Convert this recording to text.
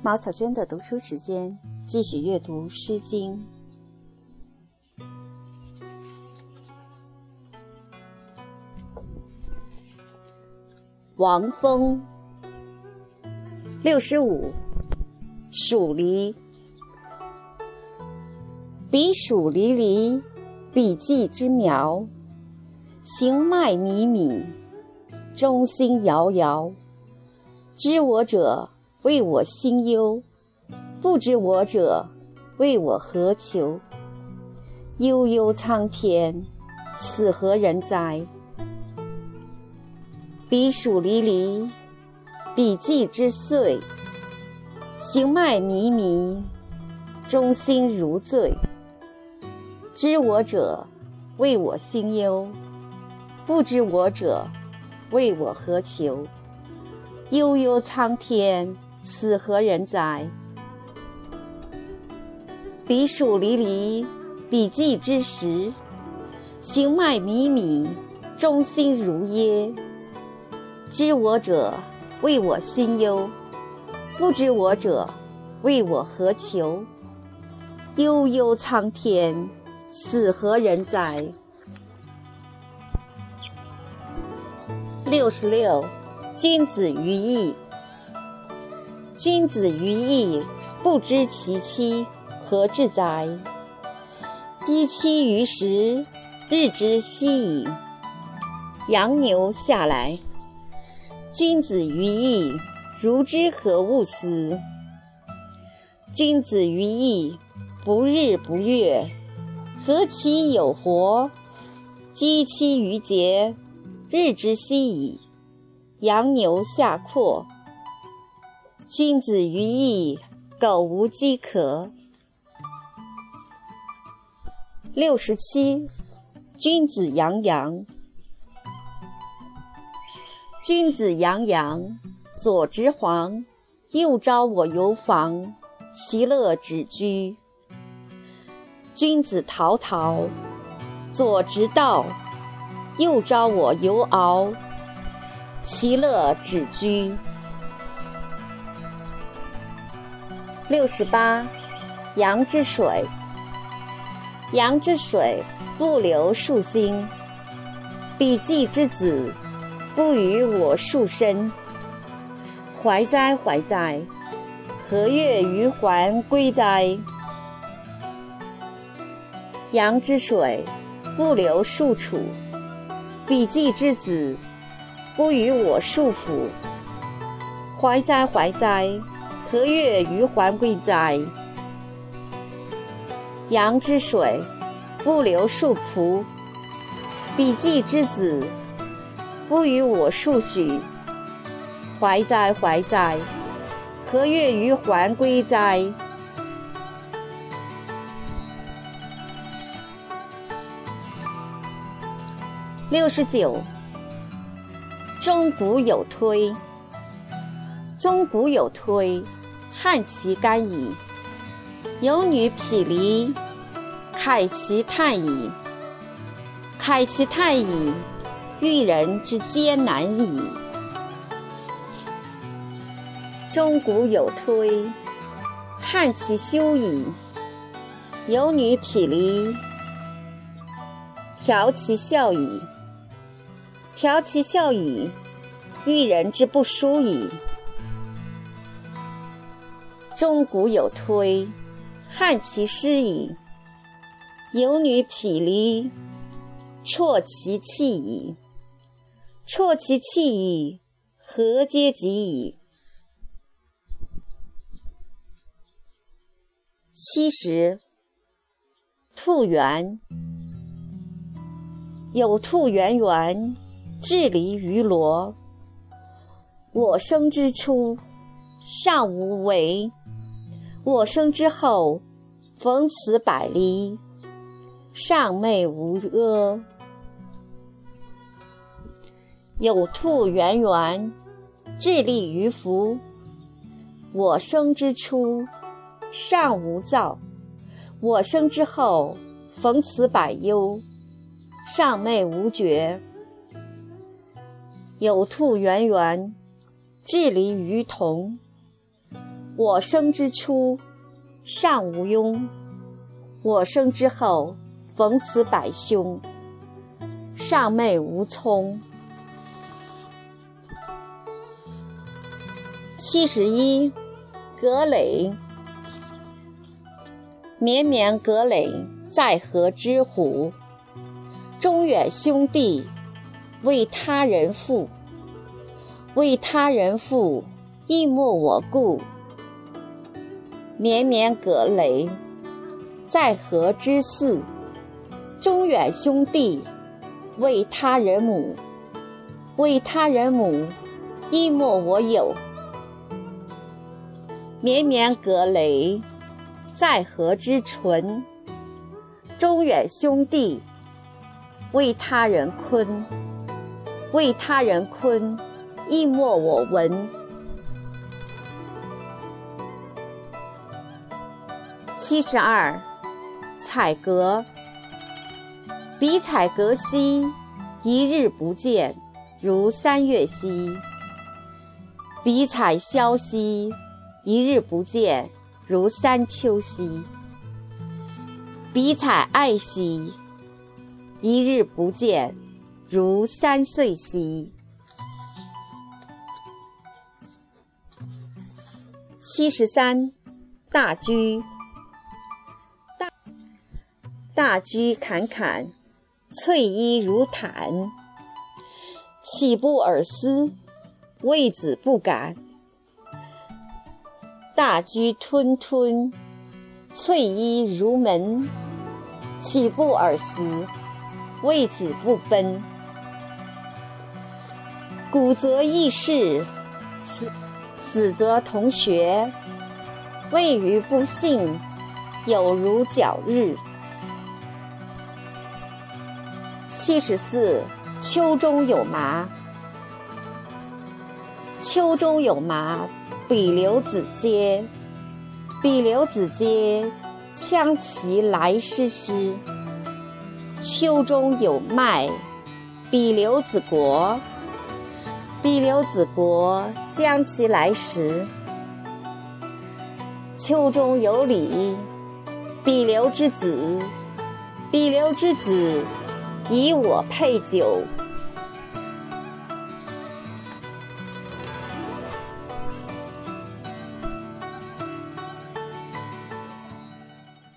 毛草娟的读书时间，继续阅读《诗经》。王风，六十五，黍离。彼黍离离，彼稷之苗。行迈靡靡，中心摇摇。知我者，为我心忧；不知我者，谓我何求？悠悠苍天，此何人哉？彼黍离离，彼稷之岁。行迈靡靡，中心如醉。知我者，谓我心忧；不知我者，谓我何求？悠悠苍天，此何人哉？彼黍离离，彼稷之时。行迈靡靡，中心如噎。知我者，谓我心忧；不知我者，谓我何求？悠悠苍天，此何人哉？六十六，君子于义。君子于义，不知其妻，何至哉？鸡栖于食，日之息矣。羊牛下来。君子于义，如之何物思？君子于义，不日不月，何其有活？鸡栖于节，日之息矣。羊牛下阔。君子于义，苟无饥渴。六十七，君子洋洋。君子洋洋，左执黄，右招我游房，其乐止居。君子陶陶，左执道，右招我游敖，其乐止居。六十八，阳之水。阳之水，不流数星。彼稷之子。不与我数身，怀哉怀哉！何月于还归哉？阳之水，不流数处。彼稷之子，不与我数辅。怀哉怀哉！何月于还归哉？阳之水，不流数仆。彼稷之子。不与我数许，怀哉怀哉！何月于还归哉？六十九。钟鼓有推，钟鼓有推，汉其干矣。有女匹离，慨其叹矣。慨其叹矣。遇人之艰难矣。钟鼓有推，汉其修矣。有女匹离，调其笑矣。调其笑矣，遇人之不淑矣。钟鼓有推，汉其师矣。有女匹离，啜其气矣。啜其气矣，何嗟及矣？七十，兔圆。有兔圆圆，至离于罗。我生之初，尚无为；我生之后，逢此百离，尚昧无阿。有兔圆圆，至立于福。我生之初，尚无躁；我生之后，逢此百忧，尚昧无觉。有兔圆圆，至离于同。我生之初，尚无庸；我生之后，逢此百凶，尚昧无聪。七十一，葛藟。绵绵葛藟，在河之湖。中远兄弟，为他人妇。为他人妇，亦莫我顾。绵绵葛雷，在河之涘。中远兄弟，为他人母。为他人母，亦莫我有。绵绵葛雷。在河之淳，中远兄弟，为他人坤，为他人坤，亦莫我闻。七十二，采葛。比采葛兮，一日不见，如三月兮；比采萧兮，一日不见。如三秋兮，比采艾兮，一日不见，如三岁兮。七十三，大居。大居侃侃，翠衣如毯。岂不尔思？为子不敢。大居吞吞，翠衣如门。岂不尔思？为子不奔。古则异事，死死则同学。谓于不幸，有如皎日。七十四，秋中有麻。秋中有麻。比留子嗟，比留子嗟，羌其来师师。秋中有麦，比留子国，比留子国，将其来时。秋中有李，比留之子，比留之子，以我配酒。